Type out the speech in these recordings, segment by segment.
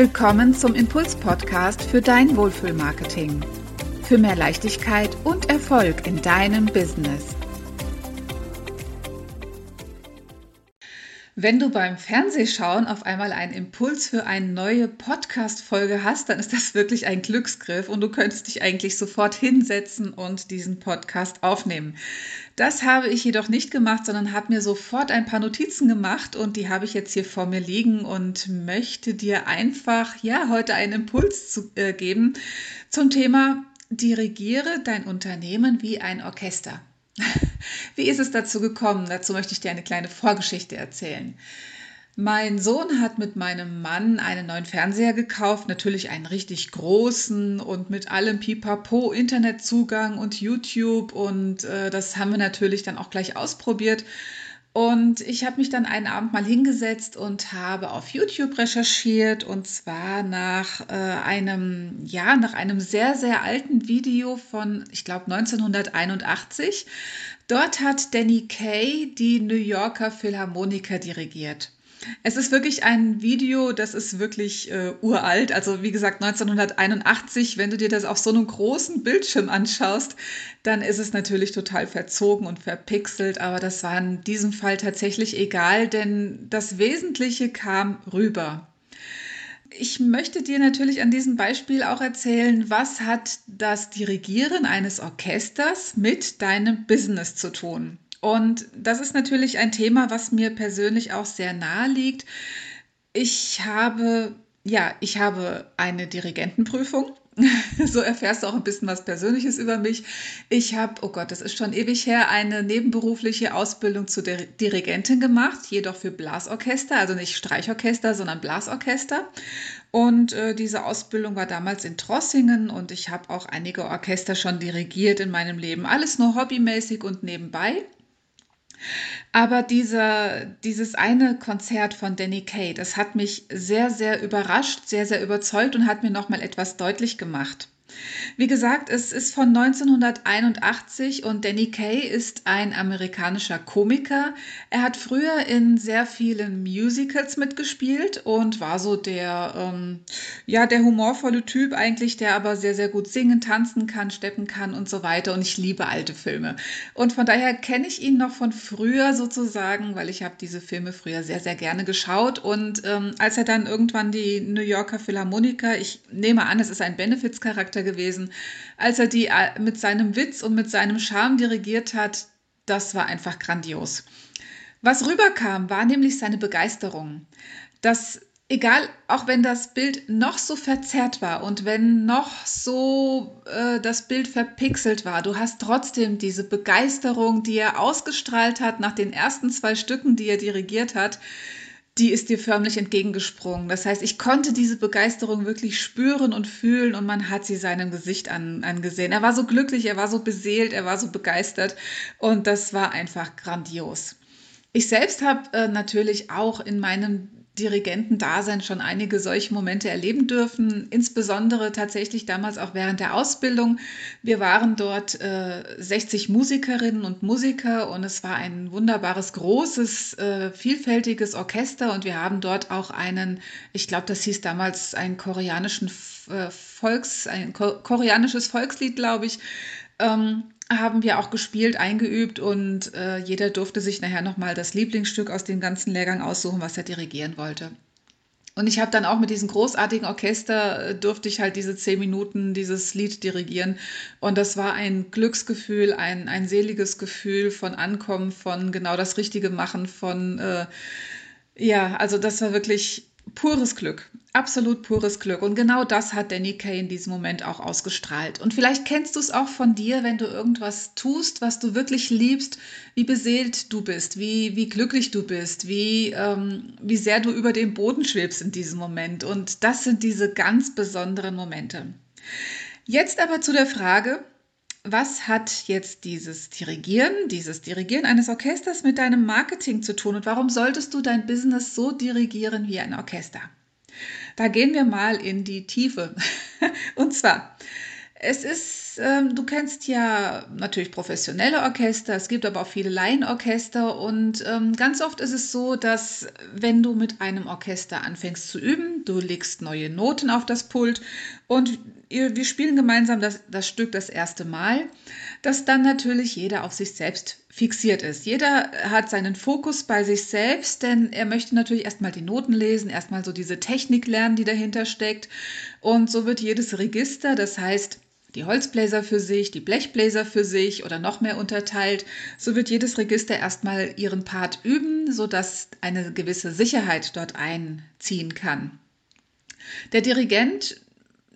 willkommen zum Impuls-Podcast für dein Wohlfühlmarketing. Für mehr Leichtigkeit und Erfolg in deinem Business. Wenn du beim Fernsehschauen auf einmal einen Impuls für eine neue Podcast-Folge hast, dann ist das wirklich ein Glücksgriff und du könntest dich eigentlich sofort hinsetzen und diesen Podcast aufnehmen. Das habe ich jedoch nicht gemacht, sondern habe mir sofort ein paar Notizen gemacht und die habe ich jetzt hier vor mir liegen und möchte dir einfach ja heute einen Impuls zu, äh, geben zum Thema Dirigiere dein Unternehmen wie ein Orchester. Wie ist es dazu gekommen? Dazu möchte ich dir eine kleine Vorgeschichte erzählen. Mein Sohn hat mit meinem Mann einen neuen Fernseher gekauft, natürlich einen richtig großen und mit allem Pipapo, Internetzugang und YouTube und äh, das haben wir natürlich dann auch gleich ausprobiert. Und ich habe mich dann einen Abend mal hingesetzt und habe auf YouTube recherchiert und zwar nach äh, einem, ja, nach einem sehr, sehr alten Video von, ich glaube, 1981. Dort hat Danny Kay die New Yorker Philharmoniker dirigiert. Es ist wirklich ein Video, das ist wirklich äh, uralt. Also wie gesagt, 1981, wenn du dir das auf so einem großen Bildschirm anschaust, dann ist es natürlich total verzogen und verpixelt. Aber das war in diesem Fall tatsächlich egal, denn das Wesentliche kam rüber. Ich möchte dir natürlich an diesem Beispiel auch erzählen, was hat das Dirigieren eines Orchesters mit deinem Business zu tun. Und das ist natürlich ein Thema, was mir persönlich auch sehr nahe liegt. Ich habe, ja, ich habe eine Dirigentenprüfung. so erfährst du auch ein bisschen was Persönliches über mich. Ich habe, oh Gott, das ist schon ewig her, eine nebenberufliche Ausbildung zur Dirigentin gemacht, jedoch für Blasorchester, also nicht Streichorchester, sondern Blasorchester. Und äh, diese Ausbildung war damals in Trossingen und ich habe auch einige Orchester schon dirigiert in meinem Leben. Alles nur hobbymäßig und nebenbei. Aber dieser, dieses eine Konzert von Danny Kay, das hat mich sehr, sehr überrascht, sehr, sehr überzeugt und hat mir nochmal etwas deutlich gemacht. Wie gesagt, es ist von 1981 und Danny Kaye ist ein amerikanischer Komiker. Er hat früher in sehr vielen Musicals mitgespielt und war so der, ähm, ja, der humorvolle Typ eigentlich, der aber sehr, sehr gut singen, tanzen kann, steppen kann und so weiter. Und ich liebe alte Filme. Und von daher kenne ich ihn noch von früher sozusagen, weil ich habe diese Filme früher sehr, sehr gerne geschaut. Und ähm, als er dann irgendwann die New Yorker Philharmoniker, ich nehme an, es ist ein Benefits-Charakter gewesen, als er die äh, mit seinem Witz und mit seinem Charme dirigiert hat, das war einfach grandios. Was rüberkam, war nämlich seine Begeisterung. Das egal, auch wenn das Bild noch so verzerrt war und wenn noch so äh, das Bild verpixelt war, du hast trotzdem diese Begeisterung, die er ausgestrahlt hat nach den ersten zwei Stücken, die er dirigiert hat, die ist dir förmlich entgegengesprungen. Das heißt, ich konnte diese Begeisterung wirklich spüren und fühlen und man hat sie seinem Gesicht an, angesehen. Er war so glücklich, er war so beseelt, er war so begeistert und das war einfach grandios. Ich selbst habe äh, natürlich auch in meinem Dirigentendasein schon einige solche Momente erleben dürfen, insbesondere tatsächlich damals auch während der Ausbildung. Wir waren dort äh, 60 Musikerinnen und Musiker und es war ein wunderbares, großes, äh, vielfältiges Orchester und wir haben dort auch einen, ich glaube, das hieß damals einen koreanischen äh, Volks, ein koreanisches Volkslied, glaube ich, ähm, haben wir auch gespielt, eingeübt und äh, jeder durfte sich nachher nochmal das Lieblingsstück aus dem ganzen Lehrgang aussuchen, was er dirigieren wollte. Und ich habe dann auch mit diesem großartigen Orchester äh, durfte ich halt diese zehn Minuten dieses Lied dirigieren. Und das war ein Glücksgefühl, ein, ein seliges Gefühl von Ankommen, von genau das Richtige machen, von äh, ja, also das war wirklich pures Glück, absolut pures Glück. Und genau das hat Danny Kay in diesem Moment auch ausgestrahlt. Und vielleicht kennst du es auch von dir, wenn du irgendwas tust, was du wirklich liebst, wie beseelt du bist, wie, wie glücklich du bist, wie, ähm, wie sehr du über dem Boden schwebst in diesem Moment. Und das sind diese ganz besonderen Momente. Jetzt aber zu der Frage, was hat jetzt dieses Dirigieren, dieses Dirigieren eines Orchesters mit deinem Marketing zu tun und warum solltest du dein Business so dirigieren wie ein Orchester? Da gehen wir mal in die Tiefe. Und zwar, es ist ähm, du kennst ja natürlich professionelle Orchester, es gibt aber auch viele Laienorchester und ähm, ganz oft ist es so, dass wenn du mit einem Orchester anfängst zu üben, du legst neue Noten auf das Pult und wir spielen gemeinsam das, das Stück das erste Mal, dass dann natürlich jeder auf sich selbst fixiert ist. Jeder hat seinen Fokus bei sich selbst, denn er möchte natürlich erstmal die Noten lesen, erstmal so diese Technik lernen, die dahinter steckt. Und so wird jedes Register, das heißt die Holzbläser für sich, die Blechbläser für sich oder noch mehr unterteilt. So wird jedes Register erstmal ihren Part üben, sodass eine gewisse Sicherheit dort einziehen kann. Der Dirigent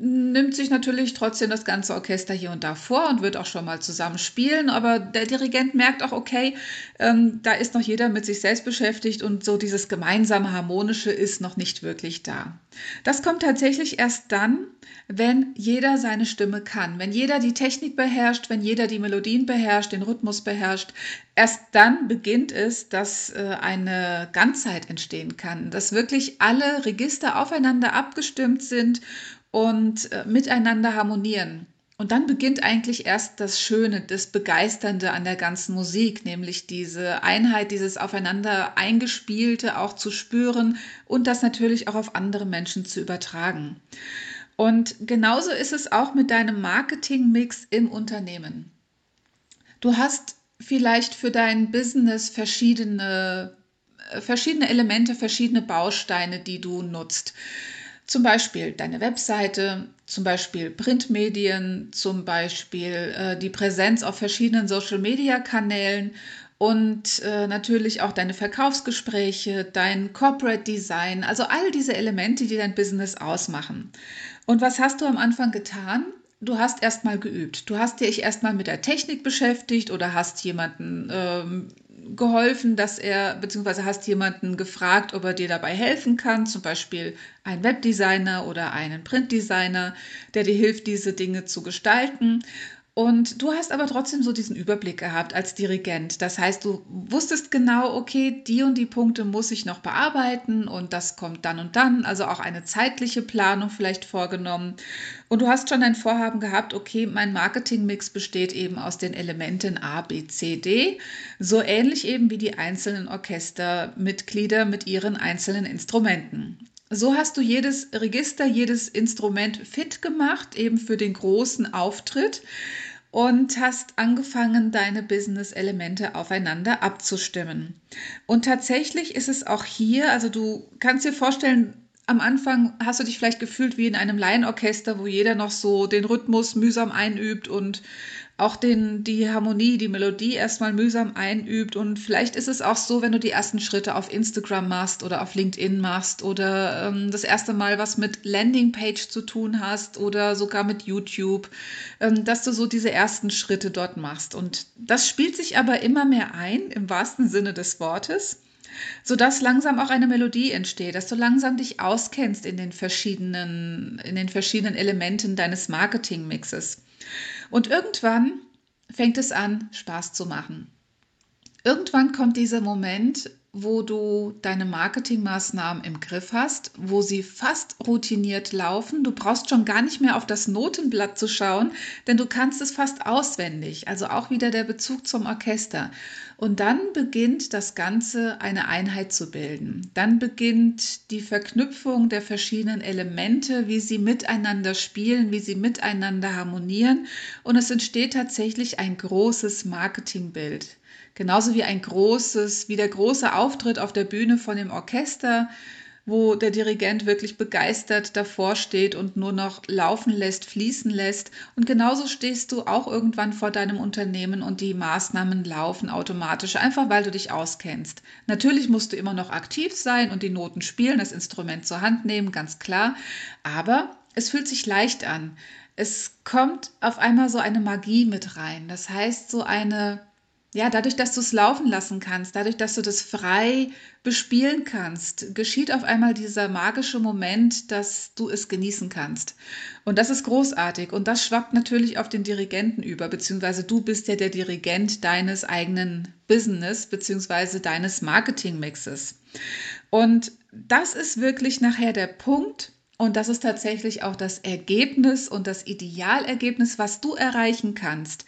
nimmt sich natürlich trotzdem das ganze Orchester hier und da vor und wird auch schon mal zusammen spielen, aber der Dirigent merkt auch, okay, ähm, da ist noch jeder mit sich selbst beschäftigt und so dieses gemeinsame Harmonische ist noch nicht wirklich da. Das kommt tatsächlich erst dann, wenn jeder seine Stimme kann, wenn jeder die Technik beherrscht, wenn jeder die Melodien beherrscht, den Rhythmus beherrscht. Erst dann beginnt es, dass äh, eine Ganzheit entstehen kann, dass wirklich alle Register aufeinander abgestimmt sind und äh, miteinander harmonieren. Und dann beginnt eigentlich erst das Schöne, das Begeisternde an der ganzen Musik, nämlich diese Einheit, dieses aufeinander eingespielte auch zu spüren und das natürlich auch auf andere Menschen zu übertragen. Und genauso ist es auch mit deinem Marketingmix im Unternehmen. Du hast vielleicht für dein Business verschiedene, äh, verschiedene Elemente, verschiedene Bausteine, die du nutzt. Zum Beispiel deine Webseite, zum Beispiel Printmedien, zum Beispiel äh, die Präsenz auf verschiedenen Social-Media-Kanälen und äh, natürlich auch deine Verkaufsgespräche, dein Corporate Design, also all diese Elemente, die dein Business ausmachen. Und was hast du am Anfang getan? Du hast erstmal geübt. Du hast dich erstmal mit der Technik beschäftigt oder hast jemanden ähm, geholfen, dass er, beziehungsweise hast jemanden gefragt, ob er dir dabei helfen kann, zum Beispiel einen Webdesigner oder einen Printdesigner, der dir hilft, diese Dinge zu gestalten. Und du hast aber trotzdem so diesen Überblick gehabt als Dirigent. Das heißt, du wusstest genau, okay, die und die Punkte muss ich noch bearbeiten und das kommt dann und dann. Also auch eine zeitliche Planung vielleicht vorgenommen. Und du hast schon ein Vorhaben gehabt, okay, mein Marketingmix besteht eben aus den Elementen A, B, C, D. So ähnlich eben wie die einzelnen Orchestermitglieder mit ihren einzelnen Instrumenten. So hast du jedes Register, jedes Instrument fit gemacht, eben für den großen Auftritt und hast angefangen, deine Business-Elemente aufeinander abzustimmen. Und tatsächlich ist es auch hier, also du kannst dir vorstellen, am Anfang hast du dich vielleicht gefühlt wie in einem Laienorchester, wo jeder noch so den Rhythmus mühsam einübt und auch den, die Harmonie, die Melodie erstmal mühsam einübt. Und vielleicht ist es auch so, wenn du die ersten Schritte auf Instagram machst oder auf LinkedIn machst oder ähm, das erste Mal was mit Landingpage zu tun hast oder sogar mit YouTube, ähm, dass du so diese ersten Schritte dort machst. Und das spielt sich aber immer mehr ein, im wahrsten Sinne des Wortes sodass langsam auch eine Melodie entsteht, dass du langsam dich auskennst in den verschiedenen, in den verschiedenen Elementen deines Marketingmixes. Und irgendwann fängt es an, Spaß zu machen. Irgendwann kommt dieser Moment, wo du deine Marketingmaßnahmen im Griff hast, wo sie fast routiniert laufen. Du brauchst schon gar nicht mehr auf das Notenblatt zu schauen, denn du kannst es fast auswendig. Also auch wieder der Bezug zum Orchester. Und dann beginnt das Ganze eine Einheit zu bilden. Dann beginnt die Verknüpfung der verschiedenen Elemente, wie sie miteinander spielen, wie sie miteinander harmonieren. Und es entsteht tatsächlich ein großes Marketingbild. Genauso wie ein großes, wie der große Auftritt auf der Bühne von dem Orchester, wo der Dirigent wirklich begeistert davor steht und nur noch laufen lässt, fließen lässt. Und genauso stehst du auch irgendwann vor deinem Unternehmen und die Maßnahmen laufen automatisch, einfach weil du dich auskennst. Natürlich musst du immer noch aktiv sein und die Noten spielen, das Instrument zur Hand nehmen, ganz klar. Aber es fühlt sich leicht an. Es kommt auf einmal so eine Magie mit rein. Das heißt, so eine ja, dadurch, dass du es laufen lassen kannst, dadurch, dass du das frei bespielen kannst, geschieht auf einmal dieser magische Moment, dass du es genießen kannst. Und das ist großartig. Und das schwappt natürlich auf den Dirigenten über, beziehungsweise du bist ja der Dirigent deines eigenen Business, beziehungsweise deines Marketingmixes. Und das ist wirklich nachher der Punkt, Und das ist tatsächlich auch das Ergebnis und das Idealergebnis, was du erreichen kannst.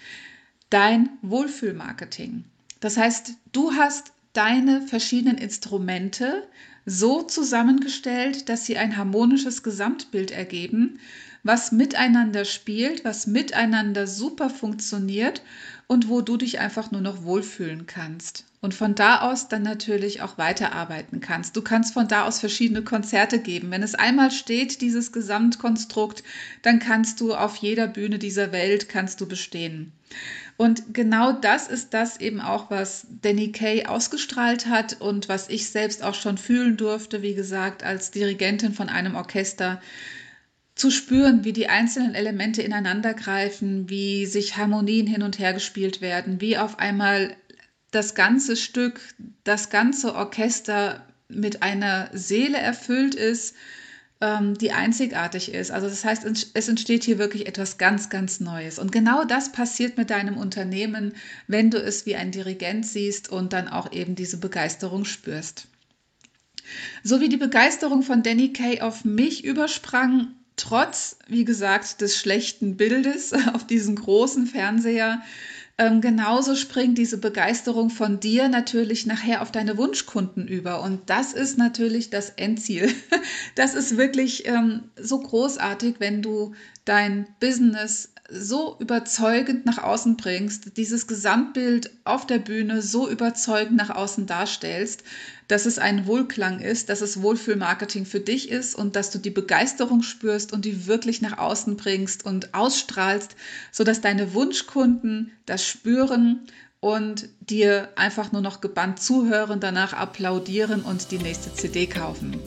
Dein Wohlfühlmarketing. Das heißt, du hast deine verschiedenen Instrumente so zusammengestellt, dass sie ein harmonisches Gesamtbild ergeben, was miteinander spielt, was miteinander super funktioniert und wo du dich einfach nur noch wohlfühlen kannst. Und von da aus dann natürlich auch weiterarbeiten kannst. Du kannst von da aus verschiedene Konzerte geben. Wenn es einmal steht, dieses Gesamtkonstrukt, dann kannst du auf jeder Bühne dieser Welt kannst du bestehen. Und genau das ist das eben auch, was Danny Kay ausgestrahlt hat und was ich selbst auch schon fühlen durfte, wie gesagt, als Dirigentin von einem Orchester zu spüren, wie die einzelnen Elemente ineinandergreifen, wie sich Harmonien hin und her gespielt werden, wie auf einmal das ganze Stück, das ganze Orchester mit einer Seele erfüllt ist, ähm, die einzigartig ist. Also das heißt, es entsteht hier wirklich etwas ganz, ganz Neues. Und genau das passiert mit deinem Unternehmen, wenn du es wie ein Dirigent siehst und dann auch eben diese Begeisterung spürst. So wie die Begeisterung von Danny Kay auf mich übersprang, trotz, wie gesagt, des schlechten Bildes auf diesem großen Fernseher, ähm, genauso springt diese Begeisterung von dir natürlich nachher auf deine Wunschkunden über. Und das ist natürlich das Endziel. Das ist wirklich ähm, so großartig, wenn du dein Business so überzeugend nach außen bringst, dieses Gesamtbild auf der Bühne so überzeugend nach außen darstellst, dass es ein Wohlklang ist, dass es Wohlfühlmarketing für dich ist und dass du die Begeisterung spürst und die wirklich nach außen bringst und ausstrahlst, sodass deine Wunschkunden das spüren und dir einfach nur noch gebannt zuhören, danach applaudieren und die nächste CD kaufen.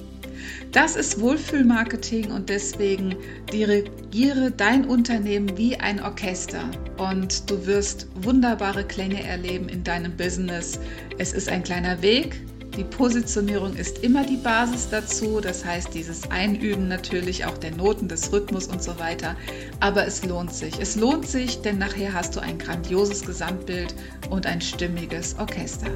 Das ist Wohlfühlmarketing und deswegen dirigiere dein Unternehmen wie ein Orchester und du wirst wunderbare Klänge erleben in deinem Business. Es ist ein kleiner Weg, die Positionierung ist immer die Basis dazu, das heißt dieses Einüben natürlich auch der Noten, des Rhythmus und so weiter. Aber es lohnt sich. Es lohnt sich, denn nachher hast du ein grandioses Gesamtbild und ein stimmiges Orchester.